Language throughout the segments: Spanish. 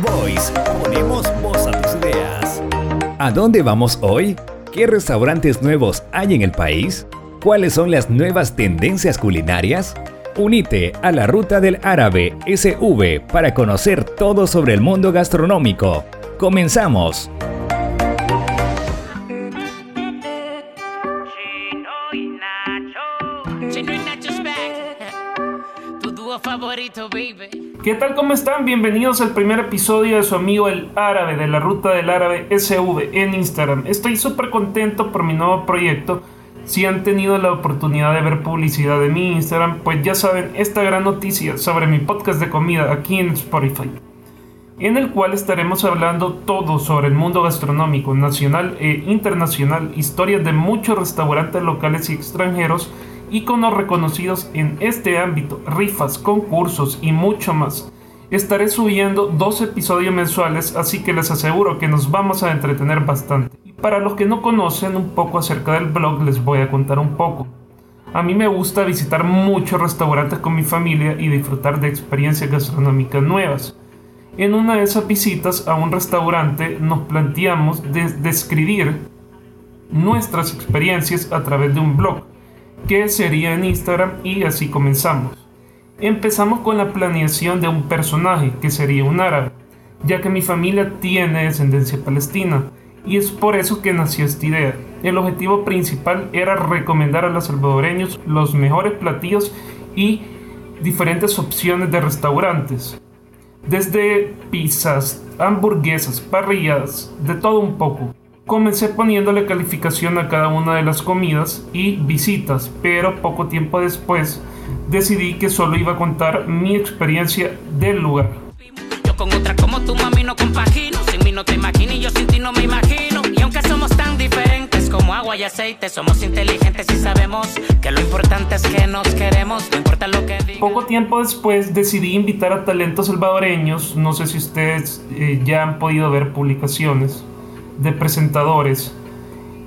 Voice. Ponemos voz a tus ideas. ¿A dónde vamos hoy? ¿Qué restaurantes nuevos hay en el país? ¿Cuáles son las nuevas tendencias culinarias? Unite a la Ruta del Árabe SV para conocer todo sobre el mundo gastronómico. Comenzamos. ¿Qué tal? ¿Cómo están? Bienvenidos al primer episodio de su amigo el árabe de la ruta del árabe SV en Instagram. Estoy súper contento por mi nuevo proyecto. Si han tenido la oportunidad de ver publicidad de mi Instagram, pues ya saben esta gran noticia sobre mi podcast de comida aquí en Spotify, en el cual estaremos hablando todo sobre el mundo gastronómico nacional e internacional, historias de muchos restaurantes locales y extranjeros, iconos reconocidos en este ámbito, rifas, concursos y mucho más. Estaré subiendo dos episodios mensuales, así que les aseguro que nos vamos a entretener bastante. Y para los que no conocen un poco acerca del blog, les voy a contar un poco. A mí me gusta visitar muchos restaurantes con mi familia y disfrutar de experiencias gastronómicas nuevas. En una de esas visitas a un restaurante nos planteamos describir nuestras experiencias a través de un blog que sería en Instagram y así comenzamos. Empezamos con la planeación de un personaje que sería un árabe, ya que mi familia tiene descendencia palestina y es por eso que nació esta idea. El objetivo principal era recomendar a los salvadoreños los mejores platillos y diferentes opciones de restaurantes. Desde pizzas, hamburguesas, parrillas, de todo un poco. Comencé poniéndole calificación a cada una de las comidas y visitas, pero poco tiempo después decidí que solo iba a contar mi experiencia del lugar. Yo con otra como tu mami no compagino, sin mí no te imagino y yo sin ti no me imagino. Y aunque somos tan diferentes como agua y aceite, somos inteligentes y sabemos que lo importante es que nos queremos, no importa lo que diga. Poco tiempo después decidí invitar a talentos salvadoreños, no sé si ustedes eh, ya han podido ver publicaciones de presentadores.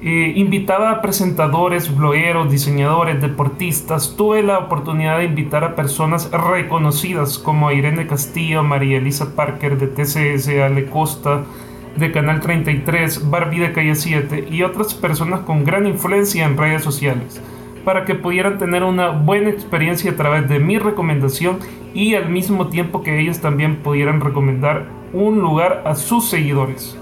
Eh, invitaba a presentadores, blogueros, diseñadores, deportistas. Tuve la oportunidad de invitar a personas reconocidas como Irene Castillo, María Elisa Parker de TCS, Ale Costa de Canal 33, Barbie de Calle 7 y otras personas con gran influencia en redes sociales para que pudieran tener una buena experiencia a través de mi recomendación y al mismo tiempo que ellos también pudieran recomendar un lugar a sus seguidores.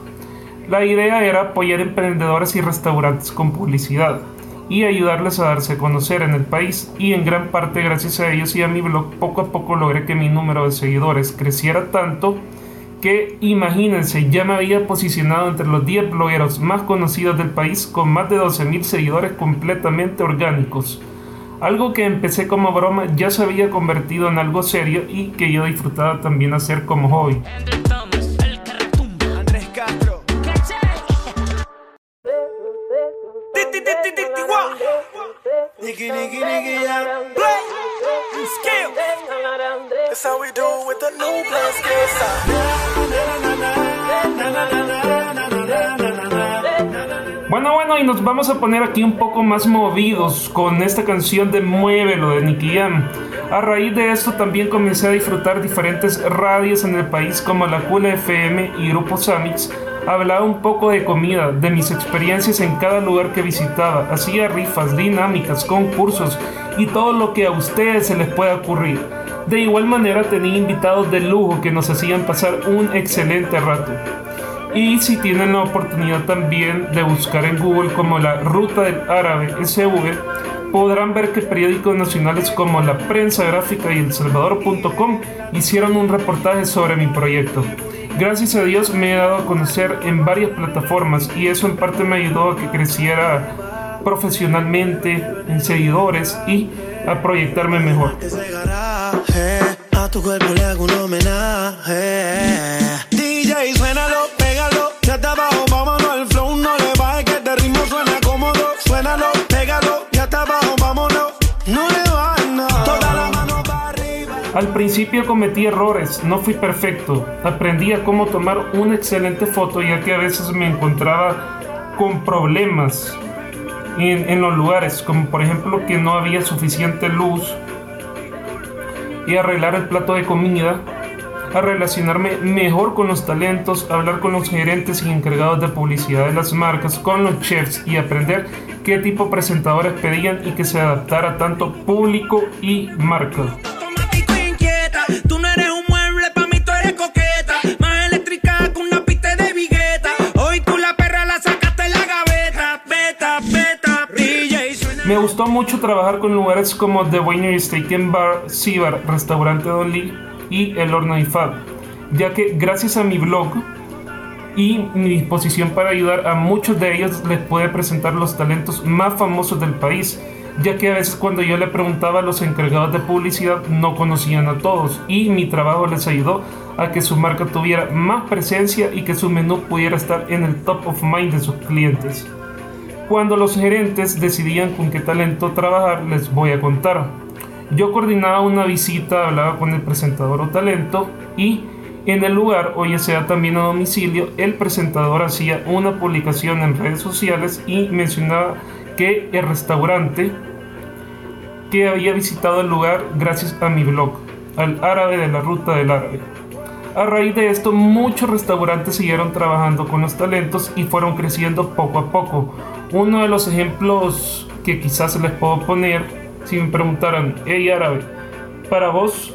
La idea era apoyar emprendedores y restaurantes con publicidad y ayudarles a darse a conocer en el país y en gran parte gracias a ellos y a mi blog poco a poco logré que mi número de seguidores creciera tanto que imagínense ya me había posicionado entre los 10 blogueros más conocidos del país con más de 12.000 seguidores completamente orgánicos. Algo que empecé como broma ya se había convertido en algo serio y que yo disfrutaba también hacer como hobby. Bueno, bueno, y nos vamos a poner aquí un poco más movidos con esta canción de Muévelo de Nicky Jam. A raíz de esto también comencé a disfrutar diferentes radios en el país como la Cula FM y Grupo Samix Hablaba un poco de comida, de mis experiencias en cada lugar que visitaba, hacía rifas, dinámicas, concursos y todo lo que a ustedes se les pueda ocurrir. De igual manera tenía invitados de lujo que nos hacían pasar un excelente rato. Y si tienen la oportunidad también de buscar en Google como la Ruta del Árabe SV, podrán ver que periódicos nacionales como La Prensa Gráfica y El Salvador.com hicieron un reportaje sobre mi proyecto. Gracias a Dios me he dado a conocer en varias plataformas y eso en parte me ayudó a que creciera profesionalmente en seguidores y a proyectarme mejor. Al principio cometí errores, no fui perfecto. Aprendí a cómo tomar una excelente foto ya que a veces me encontraba con problemas en, los lugares, como por ejemplo que no había suficiente luz y arreglar el plato de comida a relacionarme mejor con los talentos, hablar con los gerentes y encargados de publicidad de las marcas, con los chefs y aprender qué tipo de presentadores pedían y que se adaptara tanto público y marca. Gustó mucho trabajar con lugares como The Winery Steak and Bar, Cibar, Restaurante Don Lee y El Horno Fab, ya que gracias a mi blog y mi disposición para ayudar a muchos de ellos les puede presentar los talentos más famosos del país, ya que a veces cuando yo le preguntaba a los encargados de publicidad no conocían a todos y mi trabajo les ayudó a que su marca tuviera más presencia y que su menú pudiera estar en el top of mind de sus clientes. Cuando los gerentes decidían con qué talento trabajar, les voy a contar. Yo coordinaba una visita, hablaba con el presentador o talento y en el lugar, o ya sea también a domicilio, el presentador hacía una publicación en redes sociales y mencionaba que el restaurante que había visitado el lugar gracias a mi blog, al árabe de la ruta del árabe. A raíz de esto, muchos restaurantes siguieron trabajando con los talentos y fueron creciendo poco a poco. Uno de los ejemplos que quizás les puedo poner, si me preguntaran, hey árabe, para vos,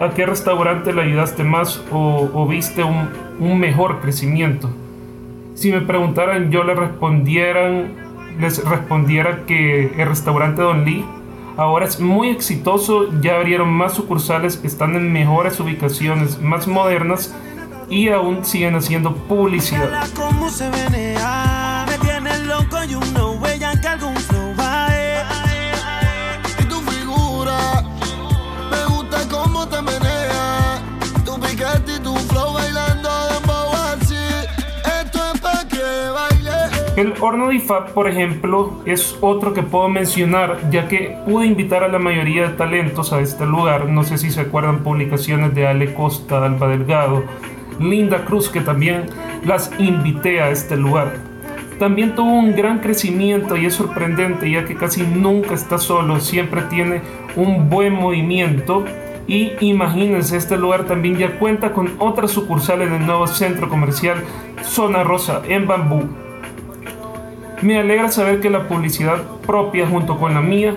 ¿a qué restaurante le ayudaste más o, viste un, un, mejor crecimiento? Si me preguntaran, yo le respondieran, les respondiera que el restaurante Don Lee ahora es muy exitoso, ya abrieron más sucursales, están en mejores ubicaciones, más modernas y aún siguen haciendo publicidad. El horno de IFAP, por ejemplo, es otro que puedo mencionar, ya que pude invitar a la mayoría de talentos a este lugar. No sé si se acuerdan publicaciones de Ale Costa, Alba Delgado, Linda Cruz, que también las invité a este lugar. También tuvo un gran crecimiento y es sorprendente, ya que casi nunca está solo, siempre tiene un buen movimiento. Y imagínense, este lugar también ya cuenta con otra sucursal en el nuevo centro comercial Zona Rosa en Bambú. Me alegra saber que la publicidad propia junto con la mía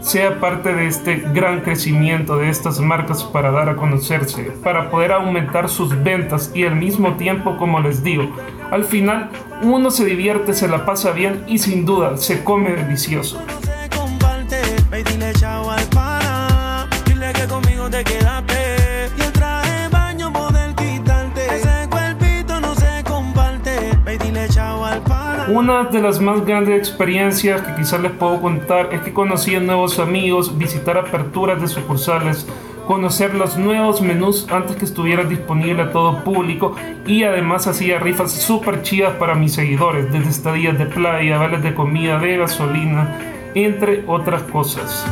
sea parte de este gran crecimiento de estas marcas para dar a conocerse, para poder aumentar sus ventas y al mismo tiempo, como les digo, al final uno se divierte, se la pasa bien y sin duda se come delicioso. Una de las más grandes experiencias que quizás les puedo contar es que conocí a nuevos amigos, visitar aperturas de sucursales, conocer los nuevos menús antes que estuvieran disponibles a todo público y además hacía rifas súper chidas para mis seguidores, desde estadías de playa, vales de comida, de gasolina, entre otras cosas.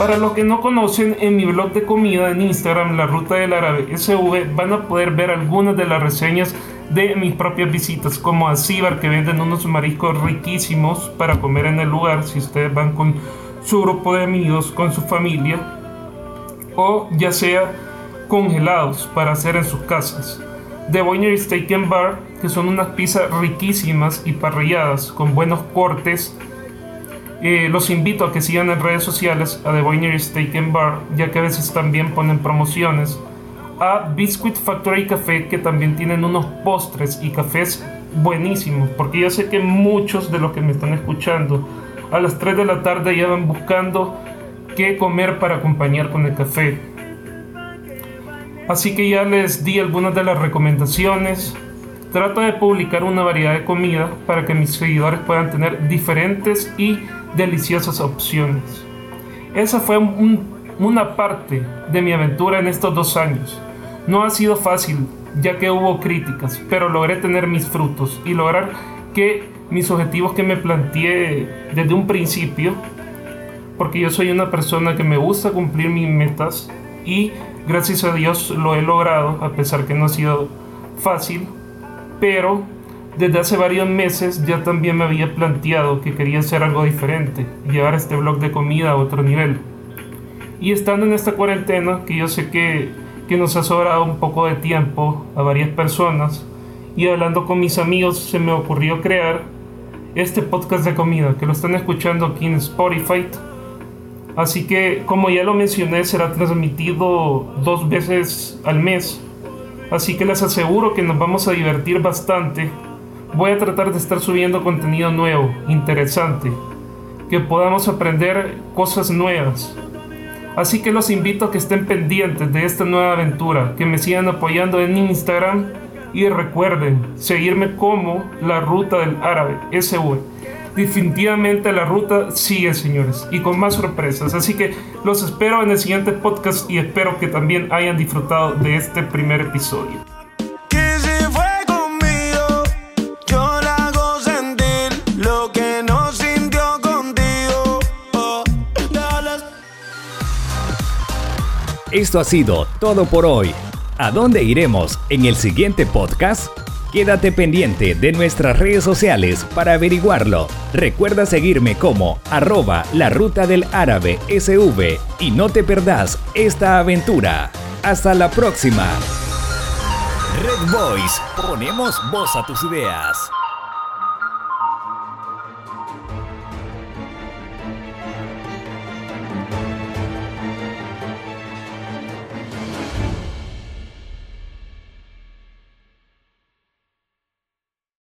Para los que no conocen, en mi blog de comida en Instagram, La Ruta del Árabe SV, van a poder ver algunas de las reseñas de mis propias visitas, como a Cibar, que venden unos mariscos riquísimos para comer en el lugar, si ustedes van con su grupo de amigos, con su familia, o ya sea congelados para hacer en sus casas. The Winery Steak and Bar, que son unas pizzas riquísimas y parrilladas con buenos cortes eh, los invito a que sigan en redes sociales a The Winery Steak and Bar, ya que a veces también ponen promociones. A Biscuit Factory Café, que también tienen unos postres y cafés buenísimos, porque yo sé que muchos de los que me están escuchando a las 3 de la tarde ya van buscando qué comer para acompañar con el café. Así que ya les di algunas de las recomendaciones. Trato de publicar una variedad de comida para que mis seguidores puedan tener diferentes y deliciosas opciones. Esa fue una parte de mi aventura en estos dos años. No ha sido fácil, ya que hubo críticas, pero logré tener mis frutos y lograr que mis objetivos que me planteé desde un principio, porque yo soy una persona que me gusta cumplir mis metas y gracias a Dios lo he logrado, a pesar que no ha sido fácil, pero desde hace varios meses ya también me había planteado que quería hacer algo diferente, llevar este blog de comida a otro nivel. Y estando en esta cuarentena, que yo sé que, que nos ha sobrado un poco de tiempo a varias personas, y hablando con mis amigos se me ocurrió crear este podcast de comida, que lo están escuchando aquí en Spotify. Así que, como ya lo mencioné, será transmitido dos veces al mes. Así que les aseguro que nos vamos a divertir bastante. Voy a tratar de estar subiendo contenido nuevo, interesante, que podamos aprender cosas nuevas. Así que los invito a que estén pendientes de esta nueva aventura, que me sigan apoyando en Instagram y recuerden seguirme como la ruta del árabe, SV. Definitivamente la ruta sigue, señores, y con más sorpresas. Así que los espero en el siguiente podcast y espero que también hayan disfrutado de este primer episodio. Esto ha sido todo por hoy. ¿A dónde iremos en el siguiente podcast? Quédate pendiente de nuestras redes sociales para averiguarlo. Recuerda seguirme como arroba la ruta del árabe SV y no te perdás esta aventura. Hasta la próxima. Red Voice, ponemos voz a tus ideas.